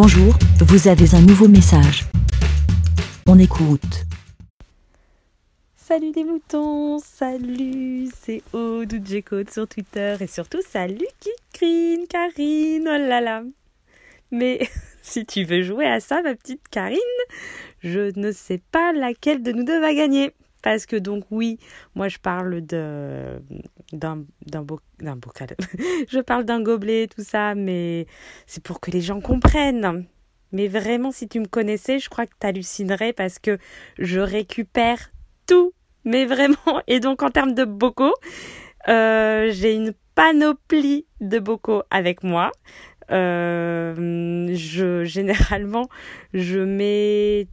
Bonjour, vous avez un nouveau message. On écoute. Salut les moutons, salut, c'est Aude sur Twitter et surtout salut Kikrine, Karine, oh là là. Mais si tu veux jouer à ça, ma petite Karine, je ne sais pas laquelle de nous deux va gagner. Parce que donc oui, moi je parle de d'un bocal. je parle d'un gobelet tout ça, mais c'est pour que les gens comprennent. Mais vraiment, si tu me connaissais, je crois que tu hallucinerais parce que je récupère tout. Mais vraiment. Et donc en termes de bocaux, euh, j'ai une panoplie de bocaux avec moi. Euh, je généralement je mets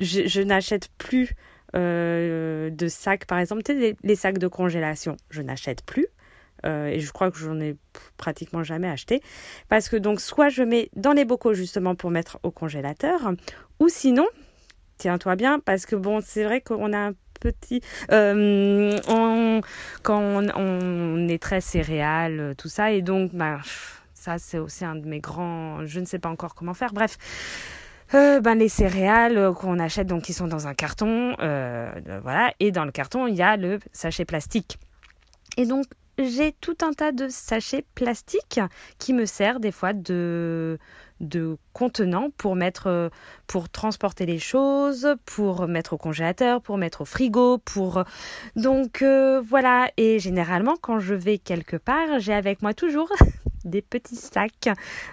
je n'achète plus euh, de sacs, par exemple, tu les, sacs de congélation, je n'achète plus. Euh, et je crois que j'en ai pratiquement jamais acheté. Parce que donc, soit je mets dans les bocaux justement pour mettre au congélateur, ou sinon, tiens-toi bien, parce que bon, c'est vrai qu'on a un petit. Euh, quand on, est très céréales, tout ça, et donc, bah, ça, c'est aussi un de mes grands. Je ne sais pas encore comment faire. Bref. Euh, ben les céréales euh, qu'on achète donc qui sont dans un carton, euh, voilà, et dans le carton il y a le sachet plastique. Et donc j'ai tout un tas de sachets plastiques qui me servent des fois de de contenant pour mettre pour transporter les choses, pour mettre au congélateur, pour mettre au frigo, pour donc voilà et généralement quand je vais quelque part, j'ai avec moi toujours des petits sacs,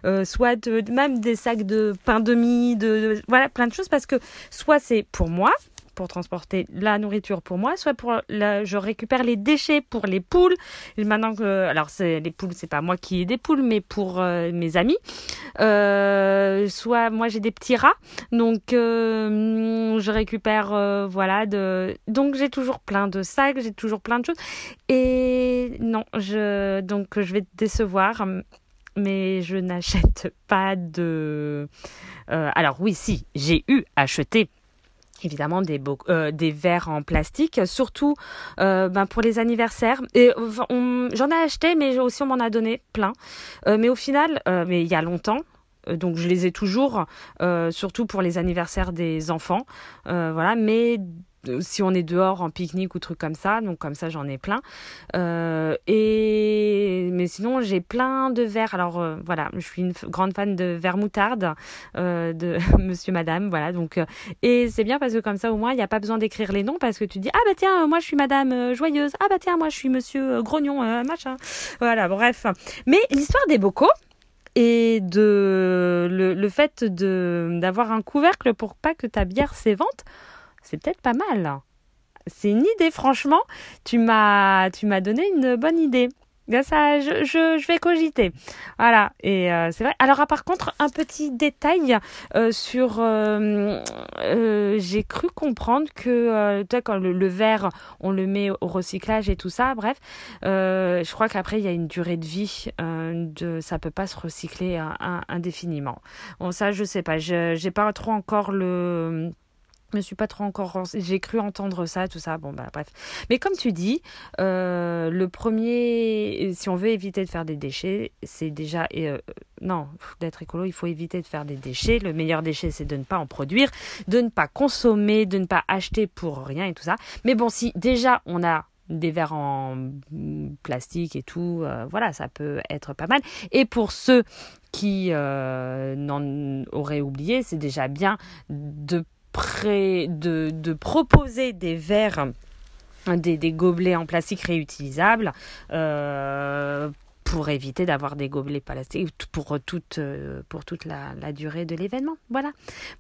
euh, soit même des sacs de pain de mie, de, voilà, plein de choses parce que soit c'est pour moi, pour transporter la nourriture pour moi, soit pour je récupère les déchets pour les poules. Maintenant que, alors c'est les poules, c'est pas moi qui ai des poules, mais pour euh, mes amis. Euh, soit moi j'ai des petits rats, donc je récupère voilà de. Donc j'ai toujours plein de sacs, j'ai toujours plein de choses. Et non, je donc je vais te décevoir mais je n'achète pas de. Euh, alors oui, si, j'ai eu acheté évidemment des, euh, des verres en plastique, surtout euh, ben, pour les anniversaires. Et j'en ai acheté, mais aussi on m'en a donné plein. mais au final, mais il y a longtemps, donc je les ai toujours, surtout pour les anniversaires des enfants. voilà, mais si on est dehors en pique-nique ou truc comme ça, donc comme ça j'en ai plein. Euh, et mais sinon j'ai plein de verres. Alors euh, voilà, je suis une grande fan de verre moutarde euh, de Monsieur Madame, voilà. Donc et c'est bien parce que comme ça au moins il n'y a pas besoin d'écrire les noms parce que tu dis ah bah tiens moi je suis Madame Joyeuse, ah bah tiens moi je suis Monsieur Grognon, machin. Voilà bref. Mais l'histoire des bocaux et de le, le fait de d'avoir un couvercle pour pas que ta bière s'évente c'est peut-être pas mal. C'est une idée, franchement. Tu m'as, tu m'as donné une bonne idée. Ça, je, je, vais cogiter. Voilà. Et euh, c'est vrai. Alors, par contre, un petit détail euh, sur. Euh, j'ai cru comprendre que toi, quand le, verre, on le met au recyclage et tout ça. Bref, je crois qu'après, il y a une durée de vie. de, ça peut pas se recycler indéfiniment. Bon, ça, je sais pas. Je j'ai pas trop encore le me suis pas trop encore j'ai cru entendre ça tout ça. Bon bah bref. Mais comme tu dis euh, le premier si on veut éviter de faire des déchets c'est déjà euh, non d'être écolo il faut éviter de faire des déchets. Le meilleur déchet c'est de ne pas en produire de ne pas consommer de ne pas acheter pour rien et tout ça. Mais bon si déjà on a des verres en plastique et tout, euh, voilà, ça peut être pas mal. Et pour ceux qui n'en auraient oublié, c'est déjà bien de de, de proposer des verres, des, des, gobelets en plastique réutilisables. Euh, pour éviter d'avoir des gobelets plastiques pour toute euh, pour toute la, la durée de l'événement. Voilà.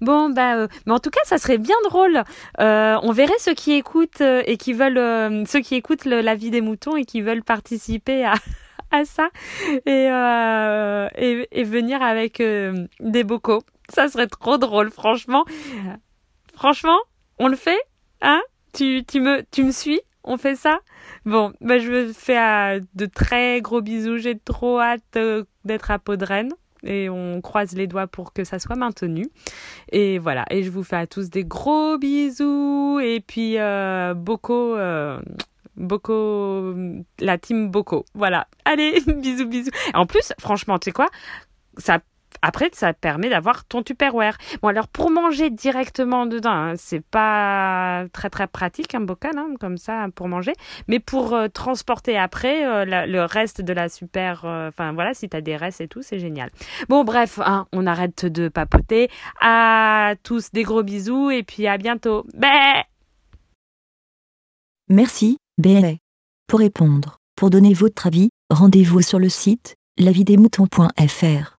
Bon bah euh, mais en tout cas ça serait bien drôle. on verrait ceux qui écoutent et qui veulent ceux qui écoutent la vie des moutons et qui veulent participer à à ça et, et, et venir avec des bocaux. Ça serait trop drôle franchement. Franchement, on le fait Hein? Tu, tu, me, tu me suis? On fait ça? Bon, bah, je vous fais euh, de très gros bisous. J'ai trop hâte euh, d'être à Podren. Et on croise les doigts pour que ça soit maintenu. Et voilà. Et je vous fais à tous des gros bisous. Et puis, euh, euh, la team Boko. Voilà. Allez, bisous, bisous. En plus, franchement, tu sais quoi? Ça après, ça permet d'avoir ton Tupperware. Bon, alors pour manger directement dedans, hein, c'est pas très très pratique un bocal hein, comme ça pour manger, mais pour euh, transporter après euh, le reste de la super, euh, enfin voilà, si t'as des restes et tout, c'est génial. Bon, bref, hein, on arrête de papoter. À tous des gros bisous et puis à bientôt. Bé Merci, Bé. Pour répondre, pour donner votre avis, rendez-vous sur le site lavidemouton.fr.